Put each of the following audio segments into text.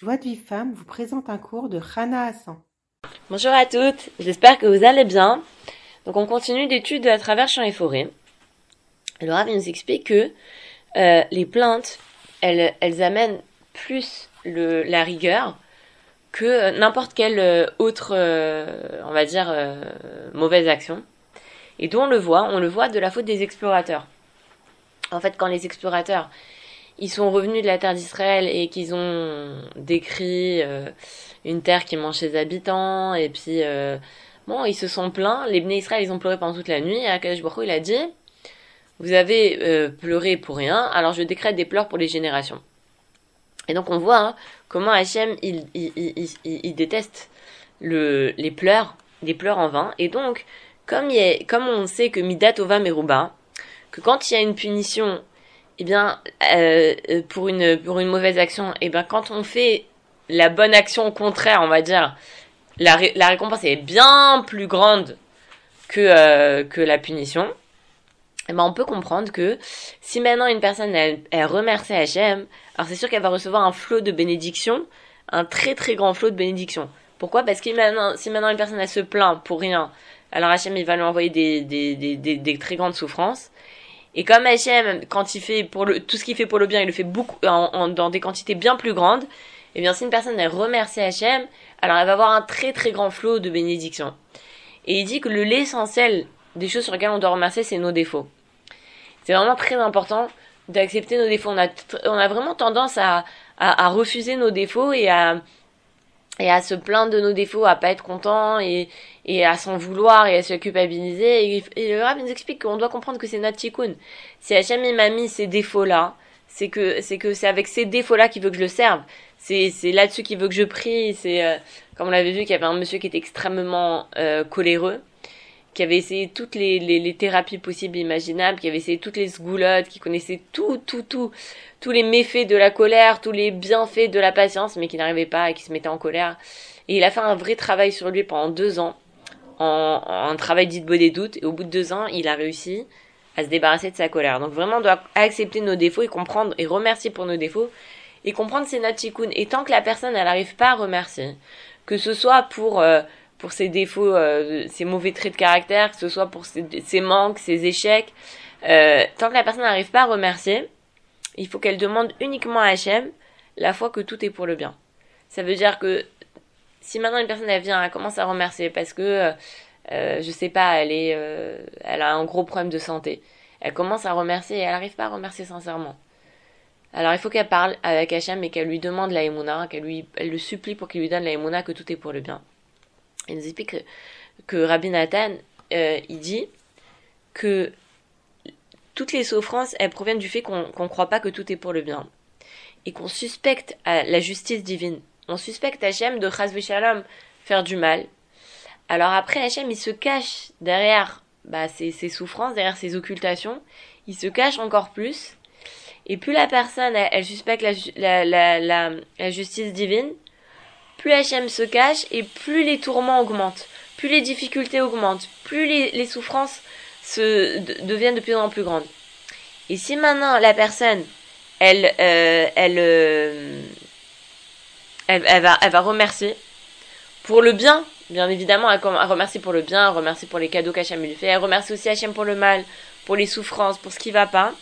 Joie de vie femme vous présente un cours de Rana Hassan. Bonjour à toutes, j'espère que vous allez bien. Donc on continue d'études à travers champs et forêts. Le Rav nous explique que euh, les plaintes, elles, amènent plus la rigueur que n'importe quelle euh, autre, euh, on va dire, euh, mauvaise action. Et d'où on le voit? On le voit de la faute des explorateurs. En fait, quand les explorateurs, ils sont revenus de la terre d'Israël et qu'ils ont décrit euh, une terre qui mange ses habitants, et puis, euh, bon, ils se sont plaints, les Bnei Israël, ils ont pleuré pendant toute la nuit, et Akash Baruch il a dit, vous avez euh, pleuré pour rien, alors je décrète des pleurs pour les générations. Et donc on voit hein, comment Hachem, il, il, il, il, déteste le, les pleurs, les pleurs en vain, et donc, comme, il a, comme on sait que Midat Ova Meruba, que quand il y a une punition, eh bien, euh, pour une pour une mauvaise action, eh bien, quand on fait la bonne action au contraire, on va dire, la, la récompense est bien plus grande que euh, que la punition. Eh ben, on peut comprendre que si maintenant une personne elle, elle remercie Hachem, alors c'est sûr qu'elle va recevoir un flot de bénédiction, un très très grand flot de bénédiction. Pourquoi? Parce que maintenant, si maintenant une personne elle se plaint pour rien, alors Hachem il va lui envoyer des, des, des, des, des très grandes souffrances. Et comme Hachem, quand il fait pour le, tout ce qu'il fait pour le bien, il le fait beaucoup, dans des quantités bien plus grandes, et bien si une personne elle remercie Hachem, alors elle va avoir un très très grand flot de bénédictions. Et il dit que le l'essentiel des choses sur lesquelles on doit remercier, c'est nos défauts. C'est vraiment très important d'accepter nos défauts. On a, on a vraiment tendance à, à refuser nos défauts et à, et à se plaindre de nos défauts, à pas être content et, et à s'en vouloir et à se culpabiliser. Et, et le Rav nous explique qu'on doit comprendre que c'est notre tikkun. Si Hachem il m'a mis ces défauts-là, c'est que c'est que c'est avec ces défauts-là qu'il veut que je le serve. C'est c'est là-dessus qu'il veut que je prie. C'est euh, comme on l'avait vu qu'il y avait un monsieur qui était extrêmement euh, coléreux, qui avait essayé toutes les, thérapies possibles imaginables, qui avait essayé toutes les sgoulottes, qui connaissait tout, tout, tout, tous les méfaits de la colère, tous les bienfaits de la patience, mais qui n'arrivait pas et qui se mettait en colère. Et il a fait un vrai travail sur lui pendant deux ans, en, travail dit de des doutes, et au bout de deux ans, il a réussi à se débarrasser de sa colère. Donc vraiment, on doit accepter nos défauts et comprendre et remercier pour nos défauts, et comprendre c'est notre tikkun. Et tant que la personne, elle n'arrive pas à remercier, que ce soit pour... euh, pour ses défauts, euh, ses mauvais traits de caractère, que ce soit pour ses, ses manques, ses échecs. Euh, tant que la personne n'arrive pas à remercier, il faut qu'elle demande uniquement à Hachem la fois que tout est pour le bien. Ça veut dire que si maintenant une personne elle vient, elle commence à remercier parce que euh, euh, je sais pas, elle est, euh, elle a un gros problème de santé. Elle commence à remercier et elle n'arrive pas à remercier sincèrement. Alors il faut qu'elle parle avec Hachem et qu'elle lui demande la émouna, qu'elle lui, elle le supplie pour qu'il lui donne la émouna que tout est pour le bien. Il nous explique que, Rabbi Nathan, euh, il dit que toutes les souffrances, elles proviennent du fait qu'on qu'on croit pas que tout est pour le bien. Et qu'on suspecte la justice divine. On suspecte Hachem de Chaz Shalom faire du mal. Alors après, Hachem, il se cache derrière bah, ses, ses souffrances, derrière ses occultations. Il se cache encore plus. Et plus la personne, elle, suspecte la, la, la justice divine, plus Hachem se cache et plus les tourments augmentent, plus les difficultés augmentent, plus les, souffrances se de- deviennent de plus en plus grandes. Et si maintenant la personne, elle, euh, elle, euh, elle, va, remercier pour le bien, bien évidemment, elle, elle remercie pour le bien, elle remercie pour les cadeaux qu'Hachem lui fait, elle remercie aussi Hachem pour le mal, pour les souffrances, pour ce qui va pas.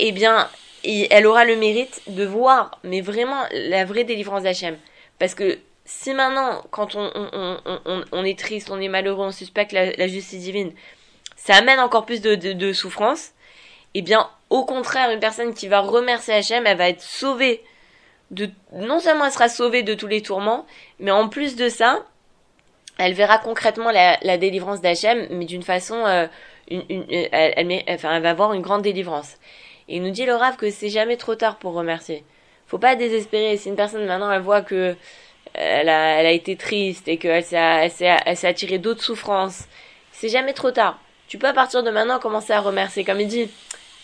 Eh bien, elle aura le mérite de voir, mais vraiment, la vraie délivrance d'Hachem. Parce que si maintenant, quand on, on, on, on, est triste, on est malheureux, on suspecte la, justice divine, ça amène encore plus de, de, souffrance, eh bien, au contraire, une personne qui va remercier Hachem, elle va être sauvée de, non seulement elle sera sauvée de tous les tourments, mais en plus de ça, elle verra concrètement la, la délivrance d'Hachem, mais d'une façon, euh, une, une, elle, elle, enfin, elle va avoir une grande délivrance. Et il nous dit le Rav que c'est jamais trop tard pour remercier. Faut pas désespérer. Si une personne maintenant elle voit que elle a, elle a été triste et qu'elle s'est, attirée d'autres souffrances, c'est jamais trop tard. Tu peux à partir de maintenant commencer à remercier. Comme il dit,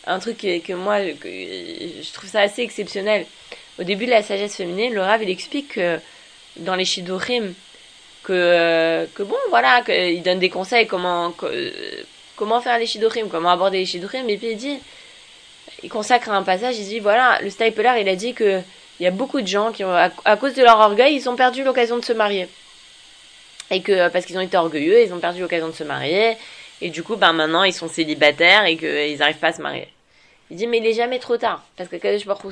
un truc que, que moi, que je trouve ça assez exceptionnel. Au début de la sagesse féminine, le Rav il explique que dans les Shidorim, que, euh, que bon, voilà, qu'il donne des conseils comment, euh, comment faire les Shidorim, comment aborder les Shidorim, et puis il dit, il consacre un passage, il dit, voilà, le Stapler, il a dit que il y a beaucoup de gens qui, à, cause de leur orgueil, ils ont perdu l'occasion de se marier. Et que parce qu'ils ont été orgueilleux, ils ont perdu l'occasion de se marier. Et du coup, ben maintenant, ils sont célibataires et qu'ils n'arrivent pas à se marier. Il dit, mais il est jamais trop tard. Parce que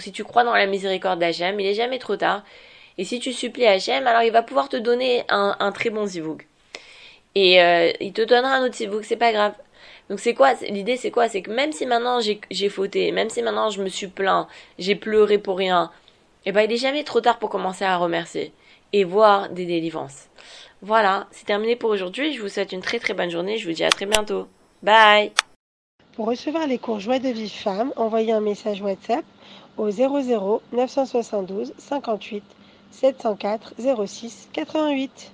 si tu crois dans la miséricorde d'Hachem, il est jamais trop tard. Et si tu supplies Hachem, alors il va pouvoir te donner un, très bon zivoug. Et euh, il te donnera un autre zivoug, c'est pas grave. Donc c'est quoi L'idée c'est quoi? C'est que même si maintenant j'ai fauté, même si maintenant je me suis plaint, j'ai pleuré pour rien, eh ben il est jamais trop tard pour commencer à remercier et voir des délivrances. Voilà, c'est terminé pour aujourd'hui. Je vous souhaite une très très bonne journée. Je vous dis à très bientôt. Bye Pour recevoir les cours Joie de vie femme, envoyez un message WhatsApp au 00 972 58 704 06 88.